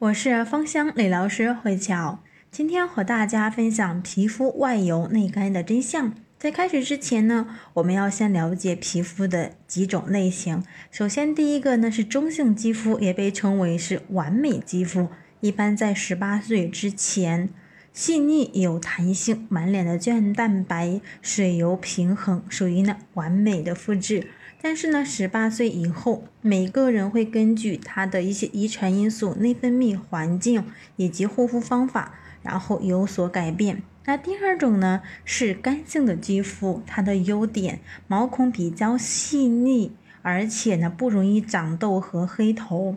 我是芳香理疗师慧乔，今天和大家分享皮肤外油内干的真相。在开始之前呢，我们要先了解皮肤的几种类型。首先，第一个呢是中性肌肤，也被称为是完美肌肤，一般在十八岁之前，细腻有弹性，满脸的胶原蛋白、水油平衡，属于呢完美的肤质。但是呢，十八岁以后，每个人会根据他的一些遗传因素、内分泌环境以及护肤方法，然后有所改变。那第二种呢，是干性的肌肤，它的优点，毛孔比较细腻，而且呢不容易长痘和黑头。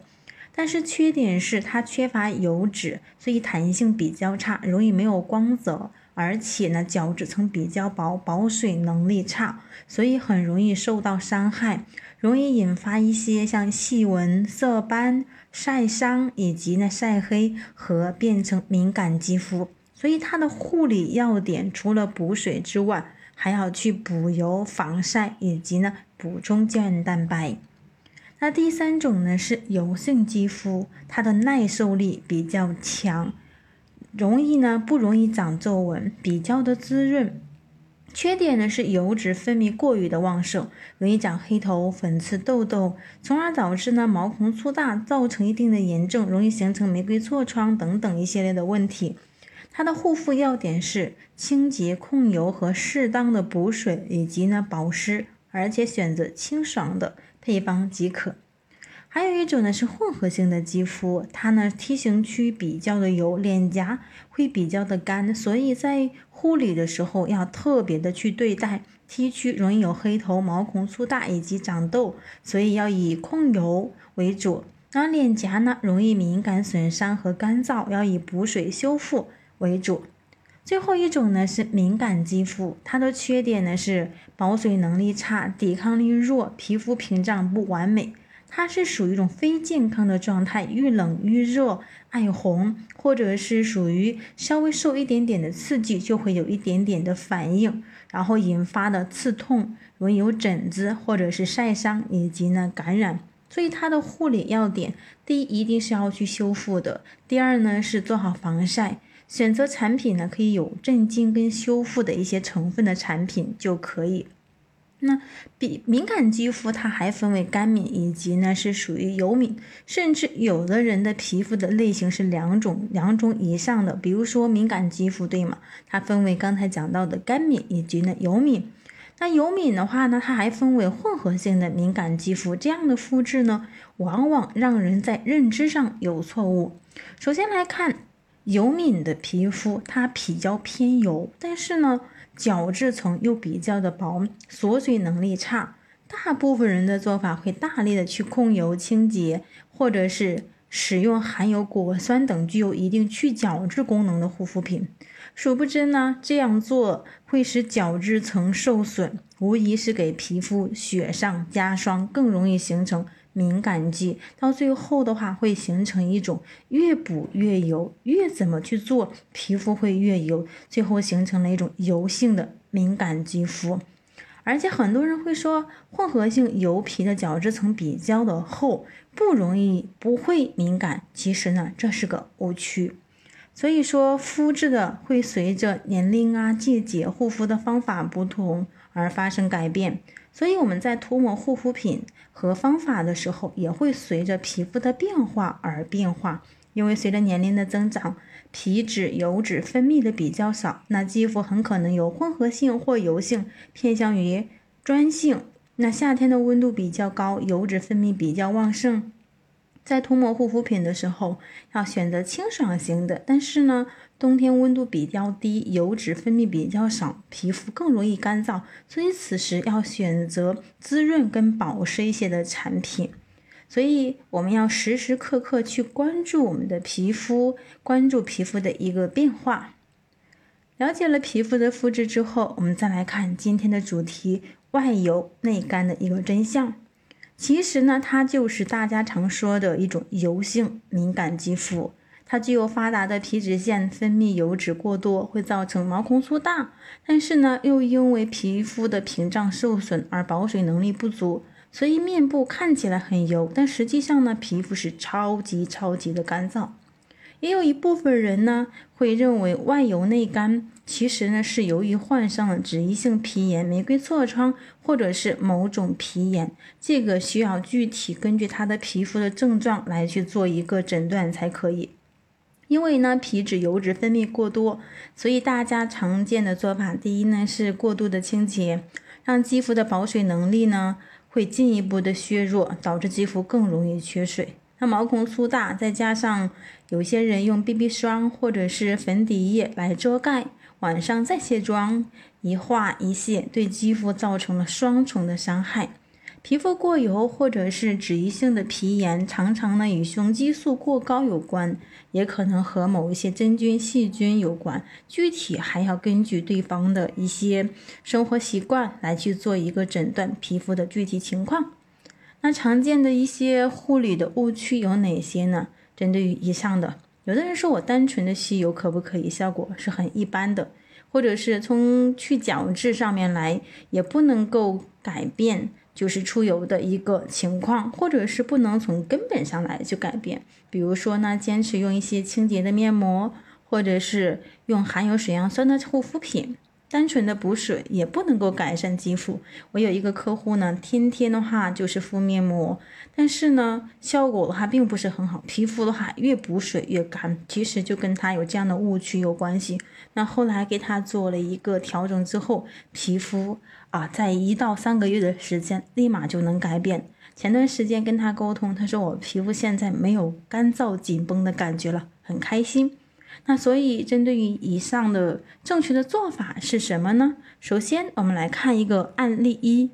但是缺点是它缺乏油脂，所以弹性比较差，容易没有光泽。而且呢，角质层比较薄，保水能力差，所以很容易受到伤害，容易引发一些像细纹、色斑、晒伤以及呢晒黑和变成敏感肌肤。所以它的护理要点除了补水之外，还要去补油、防晒以及呢补充胶原蛋白。那第三种呢是油性肌肤，它的耐受力比较强。容易呢，不容易长皱纹，比较的滋润。缺点呢是油脂分泌过于的旺盛，容易长黑头、粉刺、痘痘，从而导致呢毛孔粗大，造成一定的炎症，容易形成玫瑰痤疮等等一系列的问题。它的护肤要点是清洁控油和适当的补水以及呢保湿，而且选择清爽的配方即可。还有一种呢是混合性的肌肤，它呢 T 型区比较的油，脸颊会比较的干，所以在护理的时候要特别的去对待。T 区容易有黑头、毛孔粗大以及长痘，所以要以控油为主。那脸颊呢容易敏感损伤和干燥，要以补水修复为主。最后一种呢是敏感肌肤，它的缺点呢是保水能力差、抵抗力弱、皮肤屏障不完美。它是属于一种非健康的状态，遇冷遇热爱红，或者是属于稍微受一点点的刺激就会有一点点的反应，然后引发的刺痛，容易有疹子或者是晒伤以及呢感染。所以它的护理要点，第一一定是要去修复的，第二呢是做好防晒，选择产品呢可以有镇静跟修复的一些成分的产品就可以。那比敏感肌肤，它还分为干敏以及呢是属于油敏，甚至有的人的皮肤的类型是两种两种以上的，比如说敏感肌肤，对吗？它分为刚才讲到的干敏以及呢油敏。那油敏的话呢，它还分为混合性的敏感肌肤，这样的肤质呢，往往让人在认知上有错误。首先来看油敏的皮肤，它比较偏油，但是呢。角质层又比较的薄，锁水能力差。大部分人的做法会大力的去控油清洁，或者是使用含有果酸等具有一定去角质功能的护肤品。殊不知呢，这样做会使角质层受损，无疑是给皮肤雪上加霜，更容易形成。敏感肌到最后的话，会形成一种越补越油，越怎么去做皮肤会越油，最后形成了一种油性的敏感肌肤。而且很多人会说，混合性油皮的角质层比较的厚，不容易不会敏感。其实呢，这是个误区。所以说，肤质的会随着年龄啊、季节、护肤的方法不同而发生改变。所以我们在涂抹护肤品和方法的时候，也会随着皮肤的变化而变化。因为随着年龄的增长，皮脂、油脂分泌的比较少，那肌肤很可能有混合性或油性，偏向于专性。那夏天的温度比较高，油脂分泌比较旺盛。在涂抹护肤品的时候，要选择清爽型的。但是呢，冬天温度比较低，油脂分泌比较少，皮肤更容易干燥，所以此时要选择滋润跟保湿一些的产品。所以我们要时时刻刻去关注我们的皮肤，关注皮肤的一个变化。了解了皮肤的肤质之后，我们再来看今天的主题：外油内干的一个真相。其实呢，它就是大家常说的一种油性敏感肌肤，它具有发达的皮脂腺，分泌油脂过多会造成毛孔粗大，但是呢，又因为皮肤的屏障受损而保水能力不足，所以面部看起来很油，但实际上呢，皮肤是超级超级的干燥。也有一部分人呢会认为外油内干，其实呢是由于患上了脂溢性皮炎、玫瑰痤疮或者是某种皮炎，这个需要具体根据他的皮肤的症状来去做一个诊断才可以。因为呢皮脂油脂分泌过多，所以大家常见的做法，第一呢是过度的清洁，让肌肤的保水能力呢会进一步的削弱，导致肌肤更容易缺水。那毛孔粗大，再加上有些人用 BB 霜或者是粉底液来遮盖，晚上再卸妆，一化一卸，对肌肤造成了双重的伤害。皮肤过油或者是脂溢性的皮炎，常常呢与雄激素过高有关，也可能和某一些真菌、细菌有关。具体还要根据对方的一些生活习惯来去做一个诊断皮肤的具体情况。那常见的一些护理的误区有哪些呢？针对于以上的，有的人说我单纯的吸油可不可以？效果是很一般的，或者是从去角质上面来，也不能够改变就是出油的一个情况，或者是不能从根本上来就改变。比如说呢，坚持用一些清洁的面膜，或者是用含有水杨酸的护肤品。单纯的补水也不能够改善肌肤。我有一个客户呢，天天的话就是敷面膜，但是呢，效果的话并不是很好，皮肤的话越补水越干。其实就跟他有这样的误区有关系。那后来给他做了一个调整之后，皮肤啊，在一到三个月的时间立马就能改变。前段时间跟他沟通，他说我皮肤现在没有干燥紧绷的感觉了，很开心。那所以，针对于以上的正确的做法是什么呢？首先，我们来看一个案例一，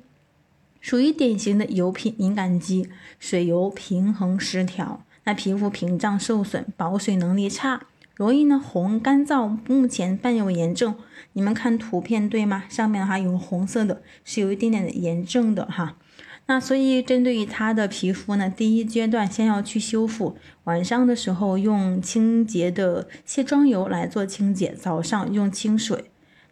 属于典型的油品敏感肌，水油平衡失调，那皮肤屏障受损，保水能力差，容易呢红干燥，目前伴有炎症。你们看图片对吗？上面的话有红色的，是有一点点的炎症的哈。那所以，针对于他的皮肤呢，第一阶段先要去修复。晚上的时候用清洁的卸妆油来做清洁，早上用清水。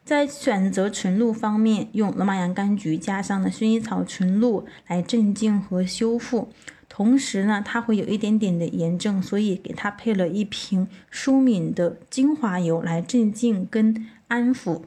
在选择纯露方面，用罗马洋甘菊加上的薰衣草纯露来镇静和修复。同时呢，它会有一点点的炎症，所以给他配了一瓶舒敏的精华油来镇静跟安抚。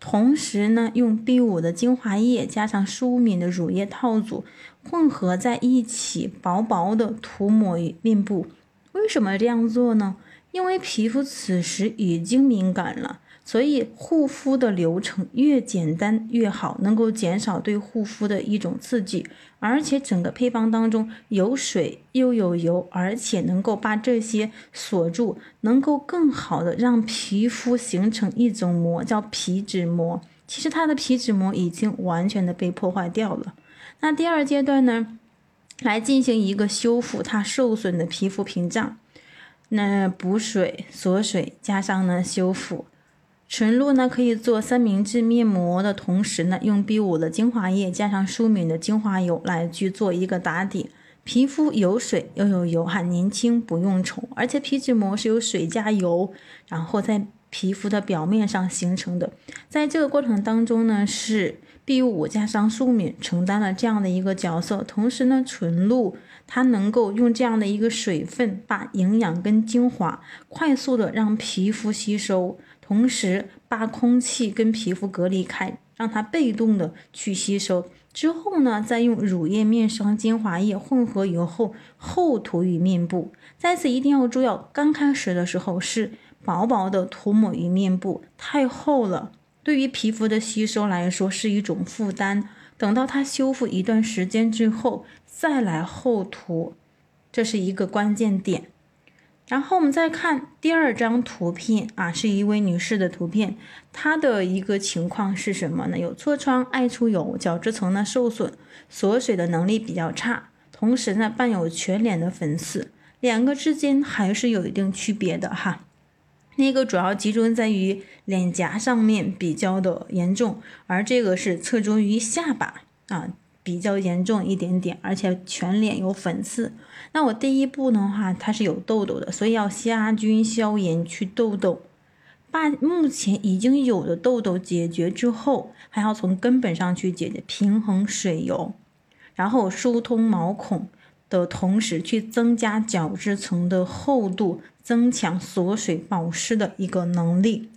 同时呢，用 B 五的精华液加上舒敏的乳液套组混合在一起，薄薄的涂抹于面部。为什么这样做呢？因为皮肤此时已经敏感了。所以护肤的流程越简单越好，能够减少对护肤的一种刺激，而且整个配方当中有水又有油，而且能够把这些锁住，能够更好的让皮肤形成一种膜，叫皮脂膜。其实它的皮脂膜已经完全的被破坏掉了。那第二阶段呢，来进行一个修复它受损的皮肤屏障，那补水锁水加上呢修复。纯露呢，可以做三明治面膜的同时呢，用 B 五的精华液加上舒敏的精华油来去做一个打底，皮肤有水又有油，哈年轻，不用愁。而且皮脂膜是由水加油，然后在皮肤的表面上形成的，在这个过程当中呢，是 B 五加上舒敏承担了这样的一个角色，同时呢，纯露它能够用这样的一个水分，把营养跟精华快速的让皮肤吸收。同时把空气跟皮肤隔离开，让它被动的去吸收。之后呢，再用乳液、面霜、精华液混合以后，厚涂于面部。在此一定要注意，刚开始的时候是薄薄的涂抹于面部，太厚了，对于皮肤的吸收来说是一种负担。等到它修复一段时间之后，再来厚涂，这是一个关键点。然后我们再看第二张图片啊，是一位女士的图片，她的一个情况是什么呢？有痤疮、爱出油、角质层呢受损、锁水的能力比较差，同时呢伴有全脸的粉刺，两个之间还是有一定区别的哈。那个主要集中在于脸颊上面比较的严重，而这个是侧重于下巴啊。比较严重一点点，而且全脸有粉刺。那我第一步的话，它是有痘痘的，所以要杀菌消炎去痘痘，把目前已经有的痘痘解决之后，还要从根本上去解决平衡水油，然后疏通毛孔的同时，去增加角质层的厚度。增强锁水保湿的一个能力。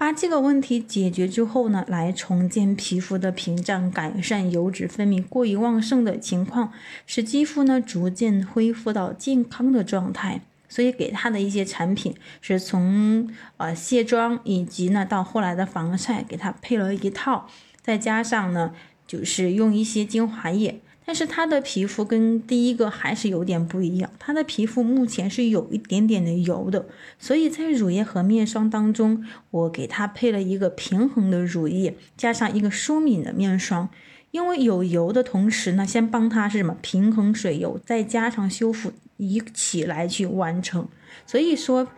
把这个问题解决之后呢，来重建皮肤的屏障，改善油脂分泌过于旺盛的情况，使肌肤呢逐渐恢复到健康的状态。所以给他的一些产品是从呃卸妆以及呢到后来的防晒，给他配了一套，再加上呢就是用一些精华液。但是他的皮肤跟第一个还是有点不一样，他的皮肤目前是有一点点的油的，所以在乳液和面霜当中，我给他配了一个平衡的乳液，加上一个舒敏的面霜，因为有油的同时呢，先帮他是什么平衡水油，再加上修复一起来去完成。所以说，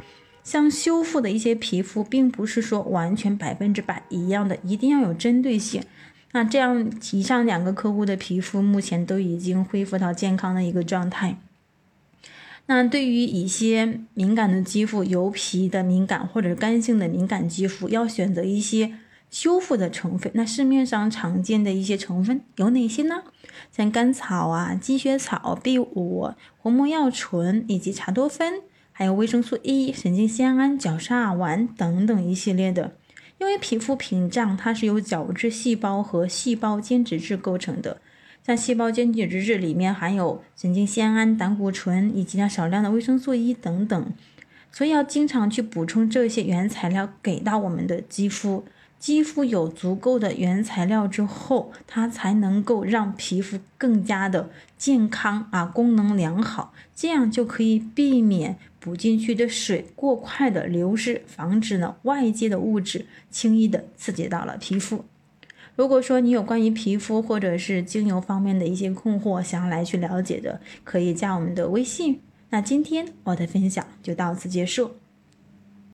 像修复的一些皮肤，并不是说完全百分之百一样的，一定要有针对性。那这样，以上两个客户的皮肤目前都已经恢复到健康的一个状态。那对于一些敏感的肌肤、油皮的敏感或者干性的敏感肌肤，要选择一些修复的成分。那市面上常见的一些成分有哪些呢？像甘草啊、积雪草、B 五、活膜药醇以及茶多酚，还有维生素 E、神经酰胺、角鲨烷等等一系列的。因为皮肤屏障它是由角质细胞和细胞间脂质构成的，像细胞间质质里面含有神经酰胺、胆固醇以及呢少量的维生素 E 等等，所以要经常去补充这些原材料给到我们的肌肤。肌肤有足够的原材料之后，它才能够让皮肤更加的健康啊，功能良好，这样就可以避免补进去的水过快的流失，防止呢外界的物质轻易的刺激到了皮肤。如果说你有关于皮肤或者是精油方面的一些困惑，想要来去了解的，可以加我们的微信。那今天我的分享就到此结束。